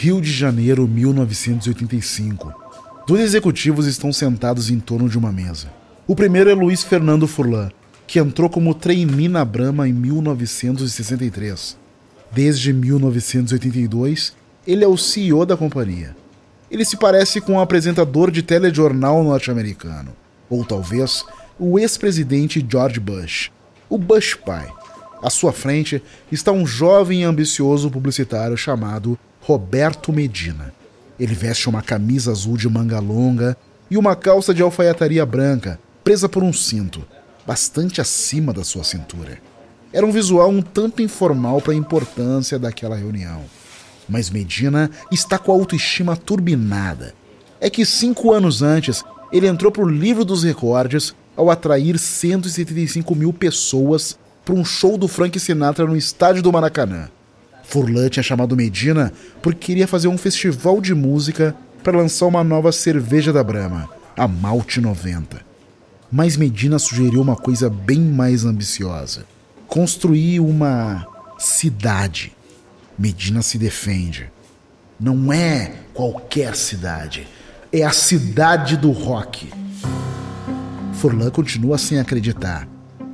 Rio de Janeiro, 1985. Dois executivos estão sentados em torno de uma mesa. O primeiro é Luiz Fernando Furlan, que entrou como trainee na Brahma em 1963. Desde 1982, ele é o CEO da companhia. Ele se parece com um apresentador de telejornal norte-americano, ou talvez o ex-presidente George Bush, o Bush pai. À sua frente está um jovem e ambicioso publicitário chamado Roberto Medina. Ele veste uma camisa azul de manga longa e uma calça de alfaiataria branca, presa por um cinto, bastante acima da sua cintura. Era um visual um tanto informal para a importância daquela reunião. Mas Medina está com a autoestima turbinada. É que cinco anos antes, ele entrou para o livro dos recordes ao atrair 175 mil pessoas para um show do Frank Sinatra no estádio do Maracanã. Furlan tinha chamado Medina porque queria fazer um festival de música para lançar uma nova cerveja da Brahma, a Malte 90. Mas Medina sugeriu uma coisa bem mais ambiciosa: construir uma cidade. Medina se defende. Não é qualquer cidade, é a cidade do rock. Furlan continua sem acreditar.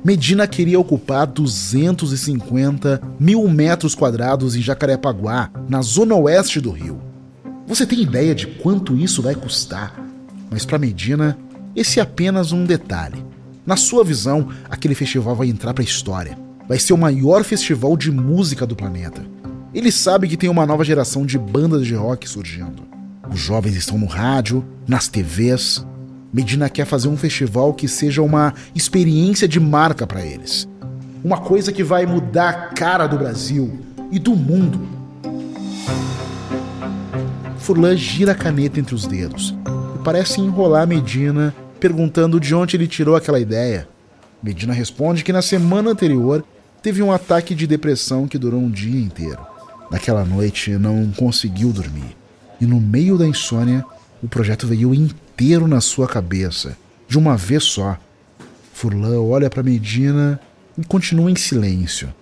Medina queria ocupar 250 mil metros quadrados em Jacarepaguá, na zona oeste do Rio. Você tem ideia de quanto isso vai custar? Mas para Medina, esse é apenas um detalhe. Na sua visão, aquele festival vai entrar para a história. Vai ser o maior festival de música do planeta. Ele sabe que tem uma nova geração de bandas de rock surgindo. Os jovens estão no rádio, nas TVs, Medina quer fazer um festival que seja uma experiência de marca para eles. Uma coisa que vai mudar a cara do Brasil e do mundo. Furlan gira a caneta entre os dedos e parece enrolar Medina, perguntando de onde ele tirou aquela ideia. Medina responde que na semana anterior teve um ataque de depressão que durou um dia inteiro. Naquela noite não conseguiu dormir e no meio da insônia o projeto veio inteiro na sua cabeça, de uma vez só. Furlan olha para Medina e continua em silêncio.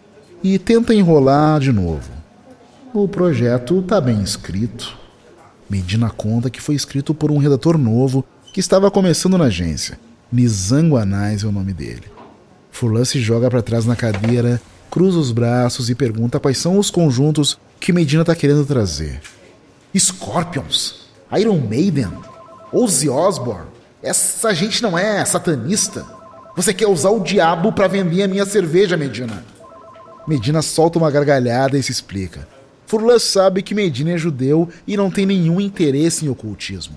E tenta enrolar de novo. O projeto está bem escrito. Medina conta que foi escrito por um redator novo que estava começando na agência. Nizango Anais é o nome dele. Furlan se joga para trás na cadeira, cruza os braços e pergunta quais são os conjuntos que Medina está querendo trazer. Scorpions, Iron Maiden, Ozzy Osbourne. Essa gente não é satanista. Você quer usar o diabo para vender a minha cerveja, Medina. Medina solta uma gargalhada e se explica. Furlan sabe que Medina é judeu e não tem nenhum interesse em ocultismo.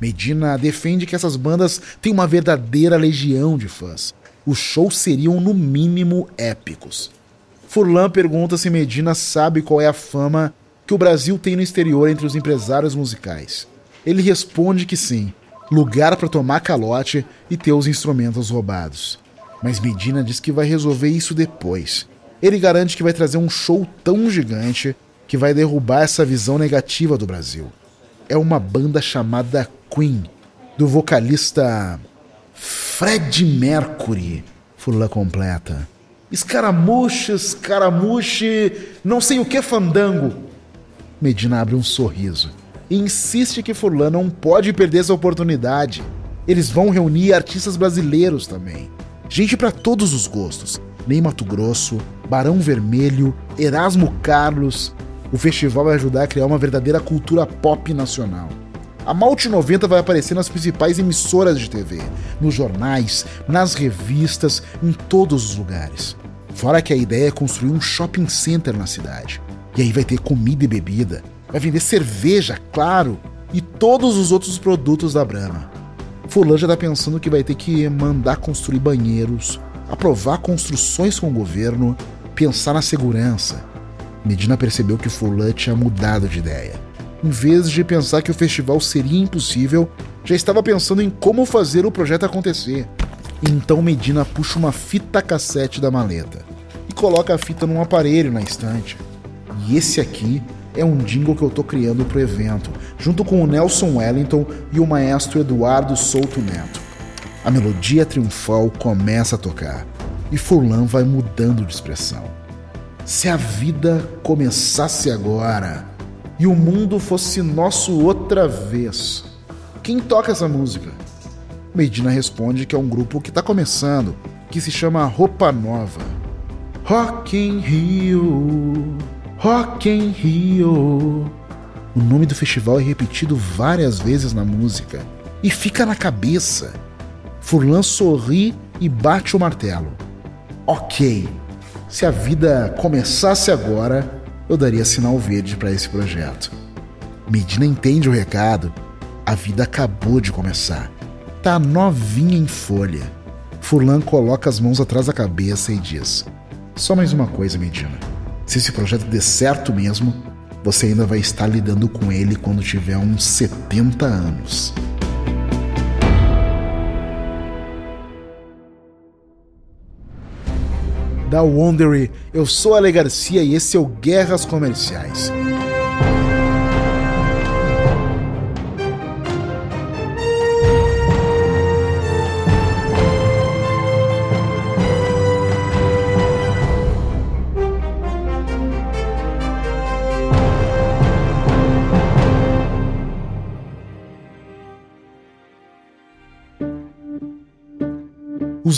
Medina defende que essas bandas têm uma verdadeira legião de fãs. Os shows seriam, no mínimo, épicos. Furlan pergunta se Medina sabe qual é a fama que o Brasil tem no exterior entre os empresários musicais. Ele responde que sim, lugar para tomar calote e ter os instrumentos roubados. Mas Medina diz que vai resolver isso depois. Ele garante que vai trazer um show tão gigante que vai derrubar essa visão negativa do Brasil. É uma banda chamada Queen, do vocalista Fred Mercury, Furlan completa. Escaramuche, escaramuche, não sei o que fandango. Medina abre um sorriso e insiste que Furlan não pode perder essa oportunidade. Eles vão reunir artistas brasileiros também. Gente para todos os gostos. Ney Mato Grosso, Barão Vermelho, Erasmo Carlos. O festival vai ajudar a criar uma verdadeira cultura pop nacional. A Malte 90 vai aparecer nas principais emissoras de TV, nos jornais, nas revistas, em todos os lugares. Fora que a ideia é construir um shopping center na cidade. E aí vai ter comida e bebida, Vai vender cerveja, claro, e todos os outros produtos da Brahma. Fulan já está pensando que vai ter que mandar construir banheiros, aprovar construções com o governo, pensar na segurança. Medina percebeu que Fulan tinha mudado de ideia. Em vez de pensar que o festival seria impossível, já estava pensando em como fazer o projeto acontecer. Então Medina puxa uma fita cassete da maleta e coloca a fita num aparelho na estante. E esse aqui é um jingle que eu tô criando pro evento, junto com o Nelson Wellington e o maestro Eduardo Souto Neto. A melodia triunfal começa a tocar e Furlan vai mudando de expressão. Se a vida começasse agora, e o mundo fosse nosso outra vez. Quem toca essa música? Medina responde que é um grupo que está começando, que se chama Roupa Nova. Rock in Rio, Rock in Rio. O nome do festival é repetido várias vezes na música e fica na cabeça. Furlan sorri e bate o martelo. Ok, se a vida começasse agora, eu daria sinal verde para esse projeto. Medina entende o recado. A vida acabou de começar. Tá novinha em folha. Furlan coloca as mãos atrás da cabeça e diz: Só mais uma coisa, Medina. Se esse projeto der certo mesmo, você ainda vai estar lidando com ele quando tiver uns 70 anos. Da Wondery, eu sou Ale Garcia e esse é o Guerras Comerciais.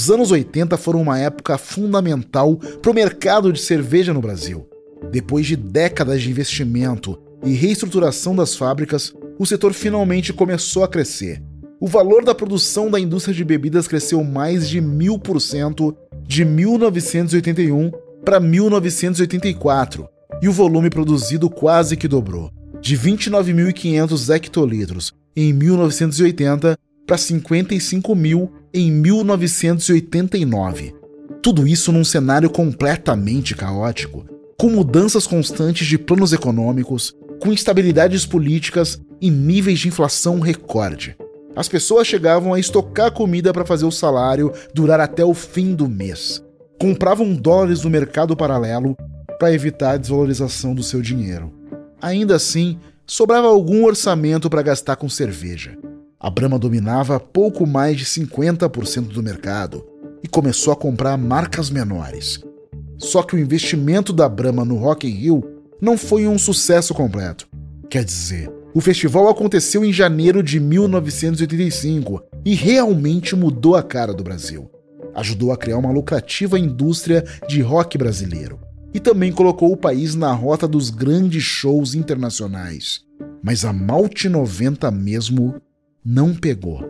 Os anos 80 foram uma época fundamental para o mercado de cerveja no Brasil. Depois de décadas de investimento e reestruturação das fábricas, o setor finalmente começou a crescer. O valor da produção da indústria de bebidas cresceu mais de mil por cento de 1981 para 1984, e o volume produzido quase que dobrou, de 29.500 hectolitros em 1980 para 55 mil em 1989. Tudo isso num cenário completamente caótico, com mudanças constantes de planos econômicos, com instabilidades políticas e níveis de inflação recorde. As pessoas chegavam a estocar comida para fazer o salário durar até o fim do mês. Compravam dólares no mercado paralelo para evitar a desvalorização do seu dinheiro. Ainda assim, sobrava algum orçamento para gastar com cerveja. A Brahma dominava pouco mais de 50% do mercado e começou a comprar marcas menores. Só que o investimento da Brahma no Rock in Rio não foi um sucesso completo. Quer dizer, o festival aconteceu em janeiro de 1985 e realmente mudou a cara do Brasil. Ajudou a criar uma lucrativa indústria de rock brasileiro e também colocou o país na rota dos grandes shows internacionais. Mas a Malte 90 mesmo não pegou.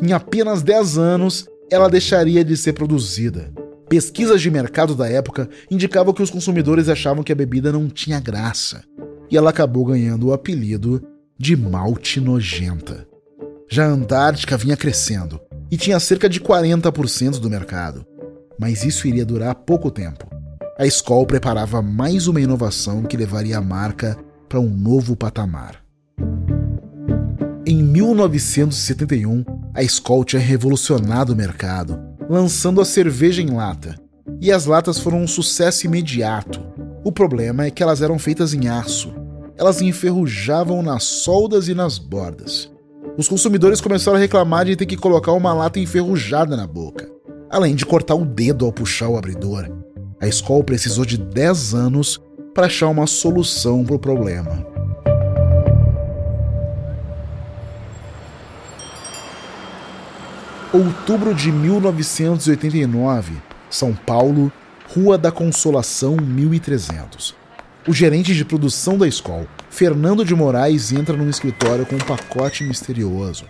Em apenas 10 anos, ela deixaria de ser produzida. Pesquisas de mercado da época indicavam que os consumidores achavam que a bebida não tinha graça, e ela acabou ganhando o apelido de malte nojenta. Já a Antártica vinha crescendo e tinha cerca de 40% do mercado, mas isso iria durar pouco tempo. A Skol preparava mais uma inovação que levaria a marca para um novo patamar. Em 1971, a Skol tinha revolucionado o mercado, lançando a cerveja em lata. E as latas foram um sucesso imediato. O problema é que elas eram feitas em aço. Elas enferrujavam nas soldas e nas bordas. Os consumidores começaram a reclamar de ter que colocar uma lata enferrujada na boca, além de cortar o dedo ao puxar o abridor. A Skol precisou de 10 anos para achar uma solução para o problema. Outubro de 1989, São Paulo, Rua da Consolação 1300. O gerente de produção da escola, Fernando de Moraes, entra num escritório com um pacote misterioso.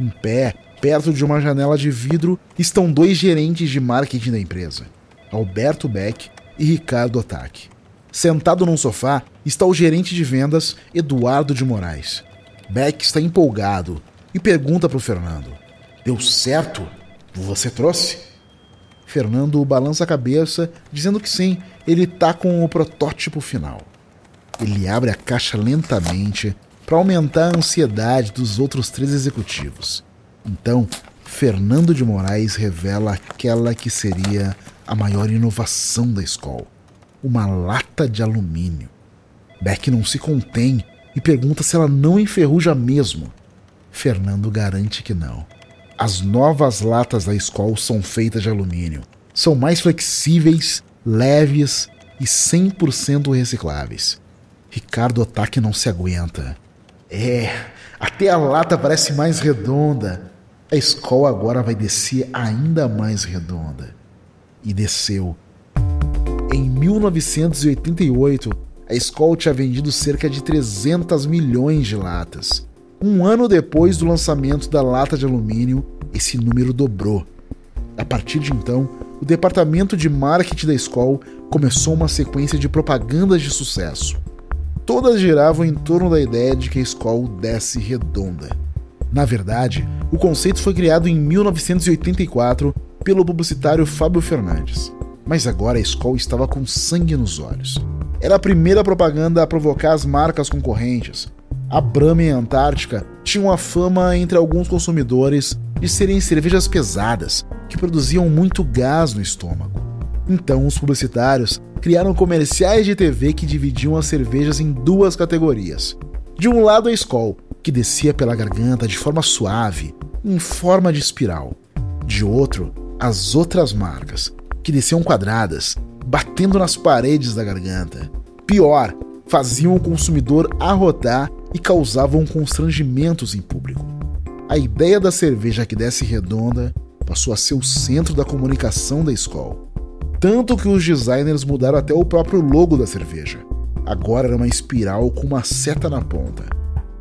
Em pé, perto de uma janela de vidro, estão dois gerentes de marketing da empresa, Alberto Beck e Ricardo Otaque. Sentado num sofá está o gerente de vendas, Eduardo de Moraes. Beck está empolgado e pergunta para o Fernando: Deu certo? Você trouxe? Fernando balança a cabeça, dizendo que sim, ele tá com o protótipo final. Ele abre a caixa lentamente para aumentar a ansiedade dos outros três executivos. Então, Fernando de Moraes revela aquela que seria a maior inovação da escola: uma lata de alumínio. Beck não se contém e pergunta se ela não enferruja mesmo. Fernando garante que não. As novas latas da Skol são feitas de alumínio. São mais flexíveis, leves e 100% recicláveis. Ricardo Otaki não se aguenta. É, até a lata parece mais redonda. A escola agora vai descer ainda mais redonda. E desceu. Em 1988, a escola tinha vendido cerca de 300 milhões de latas. Um ano depois do lançamento da lata de alumínio, esse número dobrou. A partir de então, o departamento de marketing da escola começou uma sequência de propagandas de sucesso. Todas giravam em torno da ideia de que a escola desce redonda. Na verdade, o conceito foi criado em 1984 pelo publicitário Fábio Fernandes. Mas agora a escola estava com sangue nos olhos. Era a primeira propaganda a provocar as marcas concorrentes. A Brahma e a Antártica tinham a fama entre alguns consumidores de serem cervejas pesadas, que produziam muito gás no estômago. Então, os publicitários criaram comerciais de TV que dividiam as cervejas em duas categorias. De um lado, a Skol, que descia pela garganta de forma suave, em forma de espiral. De outro, as outras marcas, que desciam quadradas, batendo nas paredes da garganta. Pior, faziam o consumidor arrotar e causavam constrangimentos em público. A ideia da cerveja que desce redonda passou a ser o centro da comunicação da escola. Tanto que os designers mudaram até o próprio logo da cerveja. Agora era uma espiral com uma seta na ponta.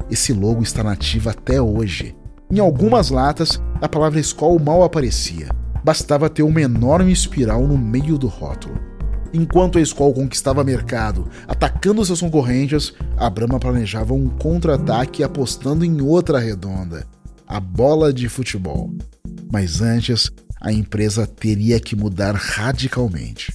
Esse logo está nativo até hoje. Em algumas latas, a palavra Skol mal aparecia. Bastava ter uma enorme espiral no meio do rótulo. Enquanto a Skol conquistava mercado, atacando seus concorrentes, a Brahma planejava um contra-ataque apostando em outra redonda, a bola de futebol. Mas antes, a empresa teria que mudar radicalmente.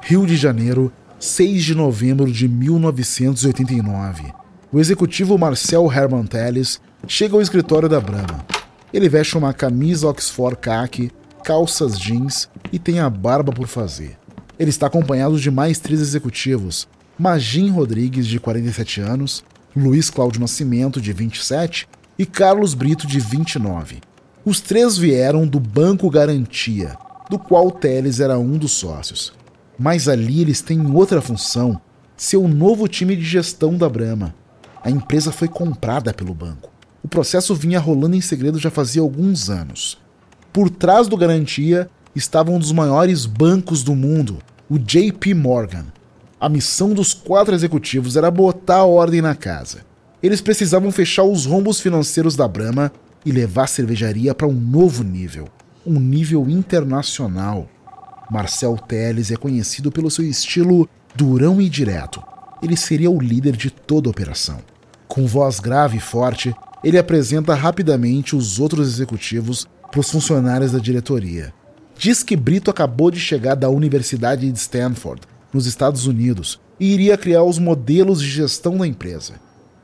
Rio de Janeiro, 6 de novembro de 1989. O executivo Marcel Herman Telles chega ao escritório da Brahma. Ele veste uma camisa Oxford khaki, calças jeans e tem a barba por fazer. Ele está acompanhado de mais três executivos: Magin Rodrigues, de 47 anos, Luiz Cláudio Nascimento, de 27 e Carlos Brito, de 29. Os três vieram do Banco Garantia, do qual Teles era um dos sócios mas ali eles têm outra função: ser o novo time de gestão da Brahma. A empresa foi comprada pelo banco. O processo vinha rolando em segredo já fazia alguns anos. Por trás do Garantia estava um dos maiores bancos do mundo, o JP Morgan. A missão dos quatro executivos era botar a ordem na casa. Eles precisavam fechar os rombos financeiros da Brahma e levar a cervejaria para um novo nível, um nível internacional. Marcel Teles é conhecido pelo seu estilo durão e direto. Ele seria o líder de toda a operação. Com voz grave e forte, ele apresenta rapidamente os outros executivos para os funcionários da diretoria. Diz que Brito acabou de chegar da Universidade de Stanford, nos Estados Unidos, e iria criar os modelos de gestão da empresa.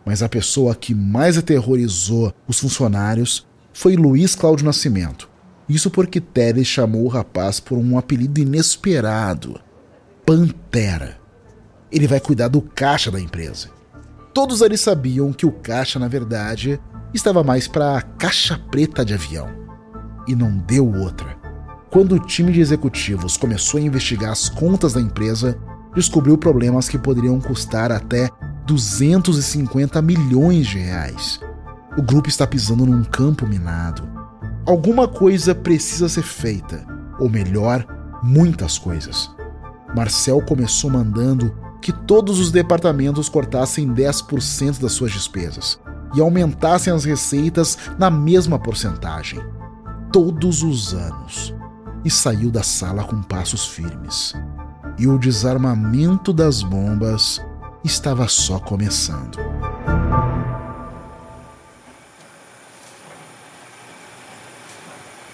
Mas a pessoa que mais aterrorizou os funcionários foi Luiz Cláudio Nascimento, isso porque Teles chamou o rapaz por um apelido inesperado: Pantera. Ele vai cuidar do caixa da empresa. Todos ali sabiam que o caixa, na verdade, estava mais para caixa preta de avião. E não deu outra. Quando o time de executivos começou a investigar as contas da empresa, descobriu problemas que poderiam custar até 250 milhões de reais. O grupo está pisando num campo minado alguma coisa precisa ser feita, ou melhor, muitas coisas. Marcel começou mandando que todos os departamentos cortassem 10% das suas despesas e aumentassem as receitas na mesma porcentagem, todos os anos, e saiu da sala com passos firmes. E o desarmamento das bombas estava só começando.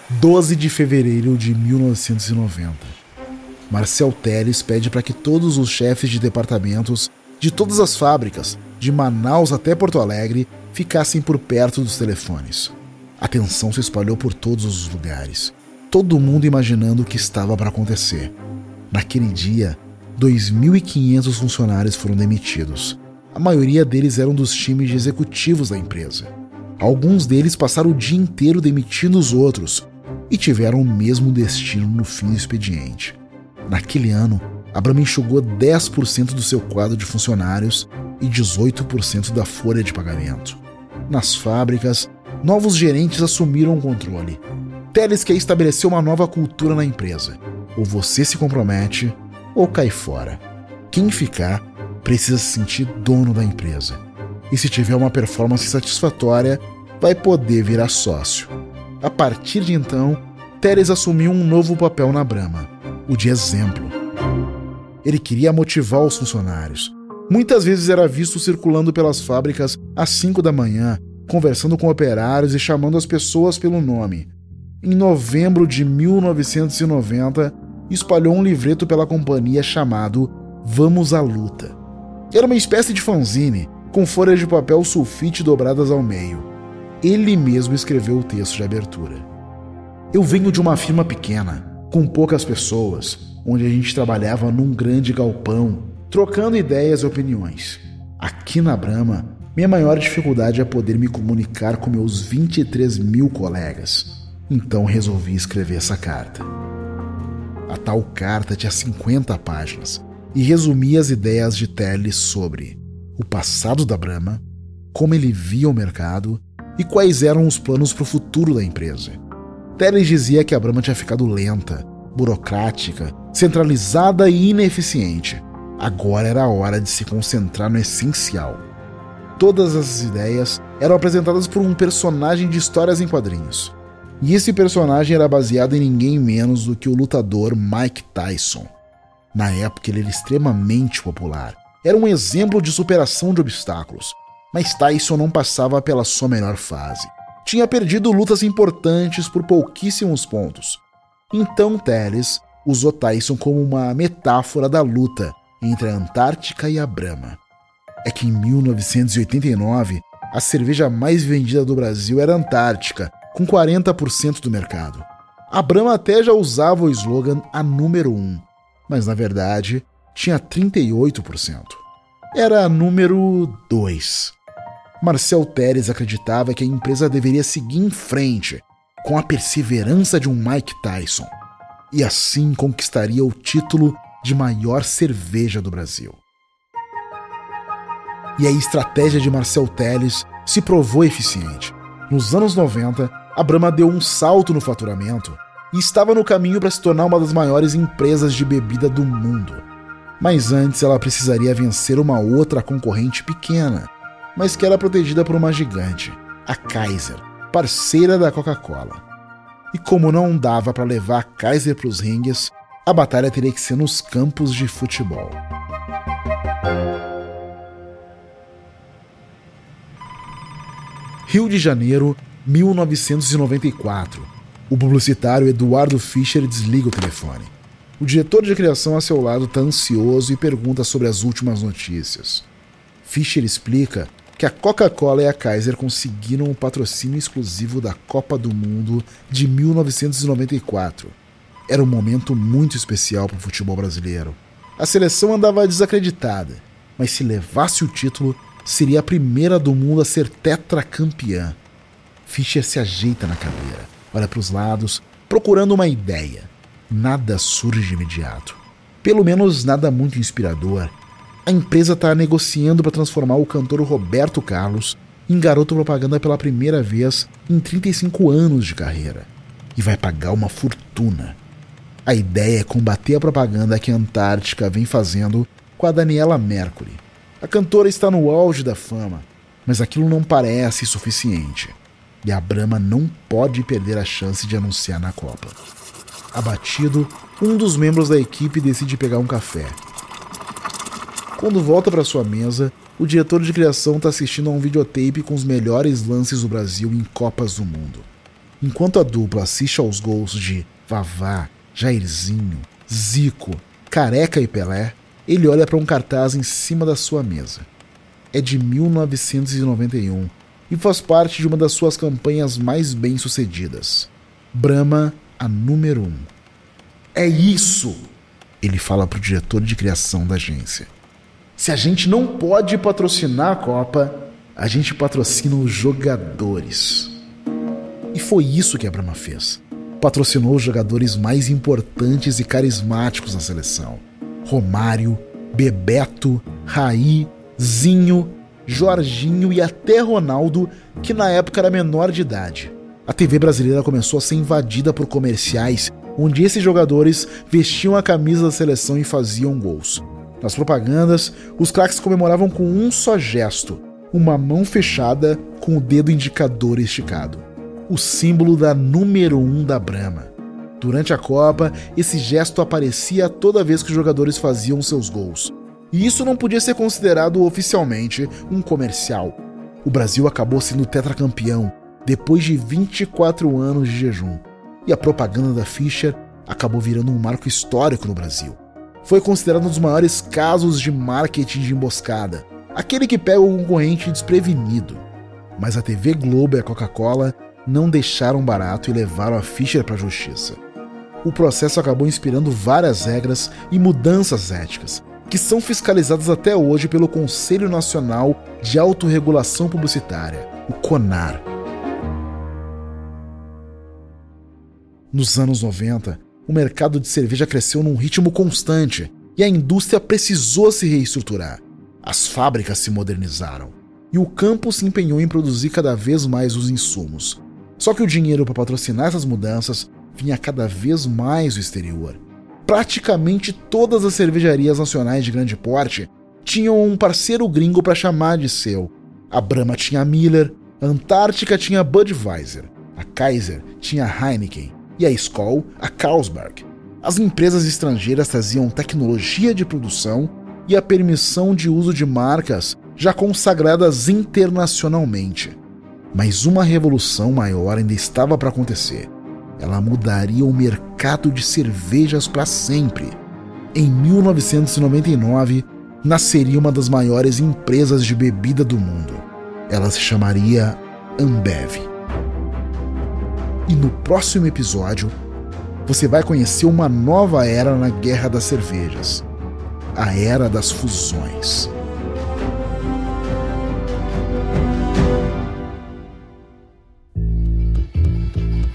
12 de fevereiro de 1990. Marcel Teles pede para que todos os chefes de departamentos de todas as fábricas, de Manaus até Porto Alegre, ficassem por perto dos telefones. A tensão se espalhou por todos os lugares, todo mundo imaginando o que estava para acontecer. Naquele dia, 2.500 funcionários foram demitidos. A maioria deles eram dos times de executivos da empresa. Alguns deles passaram o dia inteiro demitindo os outros e tiveram o mesmo destino no fim do expediente. Naquele ano, a Brahma enxugou 10% do seu quadro de funcionários e 18% da folha de pagamento. Nas fábricas, novos gerentes assumiram o controle. Teles quer estabelecer uma nova cultura na empresa. Ou você se compromete, ou cai fora. Quem ficar precisa se sentir dono da empresa. E se tiver uma performance satisfatória, vai poder virar sócio. A partir de então, Teles assumiu um novo papel na Brahma, o de exemplo. Ele queria motivar os funcionários. Muitas vezes era visto circulando pelas fábricas às 5 da manhã, conversando com operários e chamando as pessoas pelo nome. Em novembro de 1990, espalhou um livreto pela companhia chamado Vamos à Luta. Era uma espécie de fanzine, com folhas de papel sulfite dobradas ao meio ele mesmo escreveu o texto de abertura. Eu venho de uma firma pequena, com poucas pessoas, onde a gente trabalhava num grande galpão, trocando ideias e opiniões. Aqui na Brama, minha maior dificuldade é poder me comunicar com meus 23 mil colegas. Então resolvi escrever essa carta. A tal carta tinha 50 páginas e resumia as ideias de Teles sobre o passado da Brama, como ele via o mercado e quais eram os planos para o futuro da empresa. Teles dizia que a Brahma tinha ficado lenta, burocrática, centralizada e ineficiente. Agora era a hora de se concentrar no essencial. Todas essas ideias eram apresentadas por um personagem de histórias em quadrinhos. E esse personagem era baseado em ninguém menos do que o lutador Mike Tyson. Na época ele era extremamente popular. Era um exemplo de superação de obstáculos, mas Tyson não passava pela sua melhor fase. Tinha perdido lutas importantes por pouquíssimos pontos. Então Teles usou Tyson como uma metáfora da luta entre a Antártica e a Brahma. É que em 1989, a cerveja mais vendida do Brasil era Antártica, com 40% do mercado. A Brahma até já usava o slogan a número 1, mas na verdade tinha 38%. Era a número 2. Marcel Teres acreditava que a empresa deveria seguir em frente, com a perseverança de um Mike Tyson, e assim conquistaria o título de maior cerveja do Brasil. E a estratégia de Marcel Teles se provou eficiente. Nos anos 90, a Brahma deu um salto no faturamento e estava no caminho para se tornar uma das maiores empresas de bebida do mundo. Mas antes ela precisaria vencer uma outra concorrente pequena, mas que era protegida por uma gigante, a Kaiser, parceira da Coca-Cola. E como não dava para levar a Kaiser para os ringues, a batalha teria que ser nos campos de futebol. Rio de Janeiro, 1994. O publicitário Eduardo Fischer desliga o telefone. O diretor de criação a seu lado está ansioso e pergunta sobre as últimas notícias. Fischer explica que a Coca-Cola e a Kaiser conseguiram o patrocínio exclusivo da Copa do Mundo de 1994. Era um momento muito especial para o futebol brasileiro. A seleção andava desacreditada, mas se levasse o título, seria a primeira do mundo a ser tetracampeã. Fischer se ajeita na cadeira, olha para os lados, procurando uma ideia. Nada surge de imediato. Pelo menos nada muito inspirador a empresa está negociando para transformar o cantor Roberto Carlos em garoto propaganda pela primeira vez em 35 anos de carreira. E vai pagar uma fortuna. A ideia é combater a propaganda que a Antártica vem fazendo com a Daniela Mercury. A cantora está no auge da fama, mas aquilo não parece suficiente. E a Brahma não pode perder a chance de anunciar na Copa. Abatido, um dos membros da equipe decide pegar um café quando volta para sua mesa, o diretor de criação está assistindo a um videotape com os melhores lances do Brasil em Copas do Mundo. Enquanto a dupla assiste aos gols de Vavá, Jairzinho, Zico, Careca e Pelé, ele olha para um cartaz em cima da sua mesa. É de 1991 e faz parte de uma das suas campanhas mais bem-sucedidas. Brahma, a número 1. Um. É isso! Ele fala para o diretor de criação da agência. Se a gente não pode patrocinar a Copa, a gente patrocina os jogadores. E foi isso que a Brahma fez. Patrocinou os jogadores mais importantes e carismáticos da seleção: Romário, Bebeto, Raí, Zinho, Jorginho e até Ronaldo, que na época era menor de idade. A TV brasileira começou a ser invadida por comerciais onde esses jogadores vestiam a camisa da seleção e faziam gols. Nas propagandas, os craques comemoravam com um só gesto, uma mão fechada com o dedo indicador esticado. O símbolo da número 1 um da Brahma. Durante a Copa, esse gesto aparecia toda vez que os jogadores faziam seus gols. E isso não podia ser considerado oficialmente um comercial. O Brasil acabou sendo tetracampeão depois de 24 anos de jejum. E a propaganda da Fischer acabou virando um marco histórico no Brasil. Foi considerado um dos maiores casos de marketing de emboscada, aquele que pega o concorrente desprevenido. Mas a TV Globo e a Coca-Cola não deixaram barato e levaram a Fischer para a justiça. O processo acabou inspirando várias regras e mudanças éticas, que são fiscalizadas até hoje pelo Conselho Nacional de Autorregulação Publicitária, o CONAR. Nos anos 90, o mercado de cerveja cresceu num ritmo constante e a indústria precisou se reestruturar. As fábricas se modernizaram e o campo se empenhou em produzir cada vez mais os insumos. Só que o dinheiro para patrocinar essas mudanças vinha cada vez mais do exterior. Praticamente todas as cervejarias nacionais de grande porte tinham um parceiro gringo para chamar de seu. A Brahma tinha a Miller, a Antártica tinha a Budweiser, a Kaiser tinha a Heineken e a Skoll a Carlsberg. As empresas estrangeiras traziam tecnologia de produção e a permissão de uso de marcas já consagradas internacionalmente. Mas uma revolução maior ainda estava para acontecer. Ela mudaria o mercado de cervejas para sempre. Em 1999, nasceria uma das maiores empresas de bebida do mundo. Ela se chamaria Ambev. E no próximo episódio, você vai conhecer uma nova era na Guerra das Cervejas a Era das Fusões.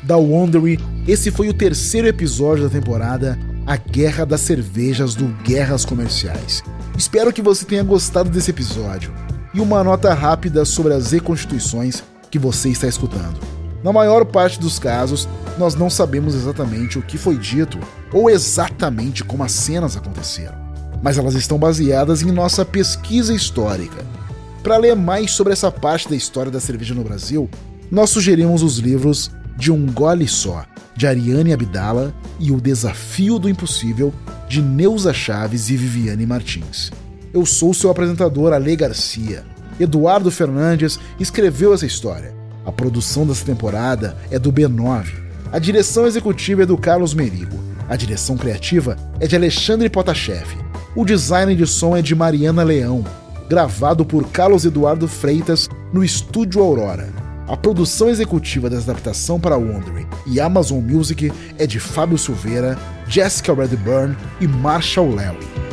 Da Wondery, esse foi o terceiro episódio da temporada A Guerra das Cervejas do Guerras Comerciais. Espero que você tenha gostado desse episódio. E uma nota rápida sobre as reconstituições que você está escutando. Na maior parte dos casos, nós não sabemos exatamente o que foi dito ou exatamente como as cenas aconteceram, mas elas estão baseadas em nossa pesquisa histórica. Para ler mais sobre essa parte da história da cerveja no Brasil, nós sugerimos os livros De um Gole Só, de Ariane Abdala, e O Desafio do Impossível, de Neuza Chaves e Viviane Martins. Eu sou seu apresentador, Ale Garcia. Eduardo Fernandes escreveu essa história a produção dessa temporada é do B9. A direção executiva é do Carlos Merigo. A direção criativa é de Alexandre Potashev. O design de som é de Mariana Leão, gravado por Carlos Eduardo Freitas no Estúdio Aurora. A produção executiva dessa adaptação para Wondering e Amazon Music é de Fábio Silveira, Jessica Redburn e Marshall Lely.